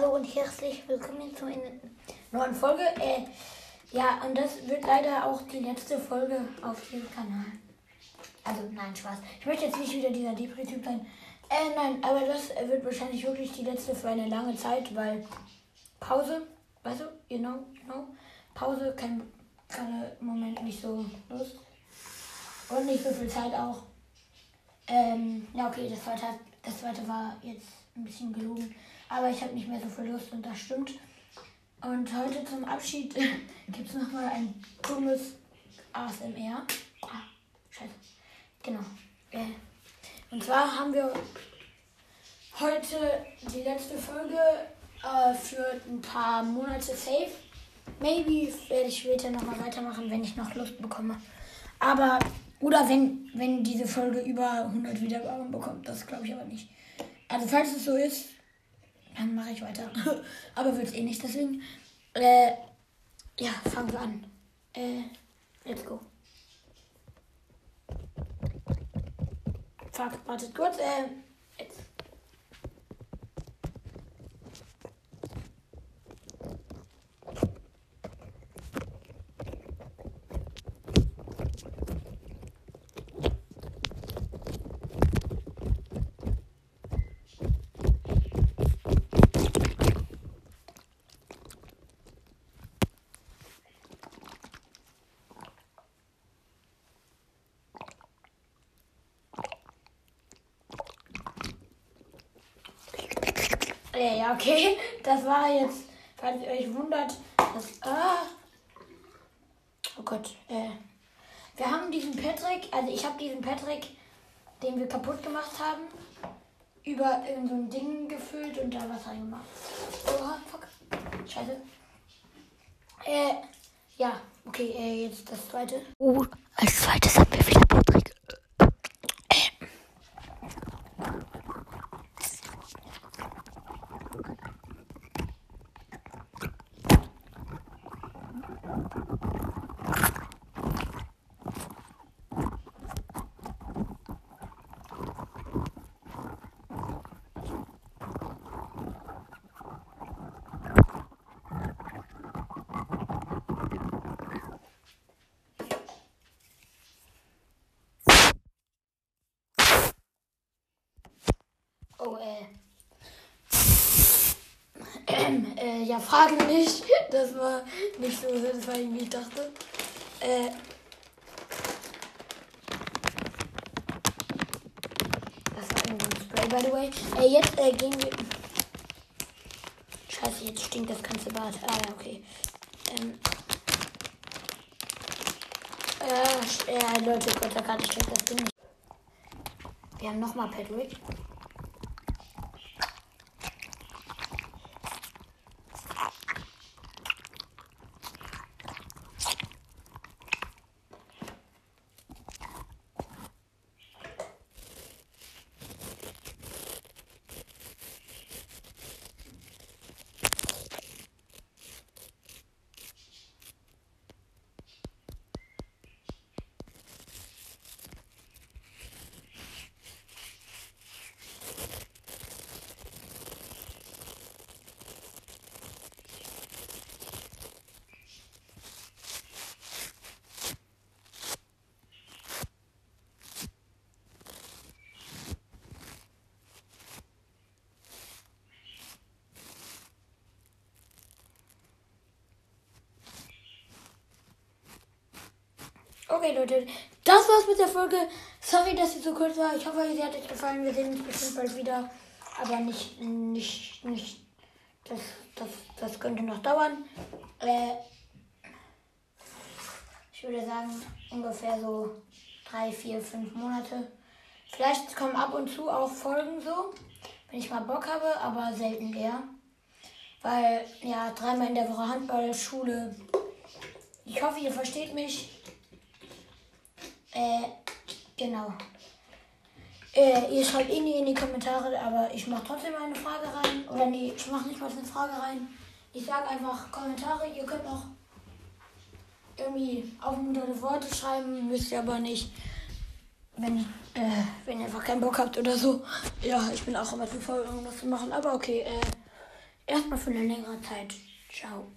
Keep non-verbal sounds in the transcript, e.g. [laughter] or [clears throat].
Hallo und herzlich willkommen zu einer neuen Folge. Äh, ja, und das wird leider auch die letzte Folge auf diesem Kanal. Also, nein, Spaß. Ich möchte jetzt nicht wieder dieser Depri-Typ sein. Äh, nein, aber das wird wahrscheinlich wirklich die letzte für eine lange Zeit, weil Pause, weißt du, you know, you know, Pause, kein, gerade Moment nicht so Lust. Und nicht so viel Zeit auch. Ähm, ja, okay, das zweite, das zweite war jetzt ein bisschen gelogen. Aber ich habe nicht mehr so viel Lust und das stimmt. Und heute zum Abschied [laughs] gibt es nochmal ein dummes ASMR. Ah, scheiße. Genau. Äh, und zwar haben wir heute die letzte Folge äh, für ein paar Monate safe. Maybe werde ich später nochmal weitermachen, wenn ich noch Lust bekomme. Aber, oder wenn, wenn diese Folge über 100 Wiedergaben bekommt. Das glaube ich aber nicht. Also, falls es so ist, dann mache ich weiter. [laughs] aber wird es eh nicht. Deswegen, äh, ja, fangen wir an. Äh, let's go. Fuck, wartet kurz. Äh, jetzt. Äh, ja, okay. Das war jetzt, falls ihr euch wundert, das. Ah. Oh Gott. Äh. Wir haben diesen Patrick, also ich habe diesen Patrick, den wir kaputt gemacht haben, über in so ein Ding gefüllt und da was reingemacht. Oh, fuck. Scheiße. Äh, ja, okay, äh, jetzt das zweite. Oh, als zweites haben wir Oh, äh. Ähm, [clears throat] äh, ja, Frage nicht. Das war nicht so satisfying, wie ich dachte. Äh. Das war ein Spray, by the way. Äh, jetzt äh, gehen wir. Scheiße, jetzt stinkt das ganze Bad. Ah, ja, okay. Ähm. Äh, ja, Leute, Gott, da kann ich das Ding nicht. Wir haben nochmal Patrick. Okay, Leute, das war's mit der Folge. Sorry, dass sie so kurz war. Ich hoffe, sie hat euch gefallen. Wir sehen uns bestimmt bald wieder. Aber nicht, nicht, nicht. Das, das, das könnte noch dauern. Äh, ich würde sagen, ungefähr so drei, vier, fünf Monate. Vielleicht kommen ab und zu auch Folgen so, wenn ich mal Bock habe, aber selten eher. Weil, ja, dreimal in der Woche Handball, Schule. Ich hoffe, ihr versteht mich. Äh, genau. Äh, ihr schreibt eh nie in die Kommentare, aber ich mache trotzdem eine Frage rein. Oder nee, ich mache nicht mal eine Frage rein. Ich sage einfach Kommentare. Ihr könnt auch irgendwie aufmunternde Worte schreiben, müsst ihr aber nicht. Wenn, äh, wenn ihr einfach keinen Bock habt oder so. Ja, ich bin auch immer zu faul, irgendwas zu machen. Aber okay, äh, erstmal für eine längere Zeit. Ciao.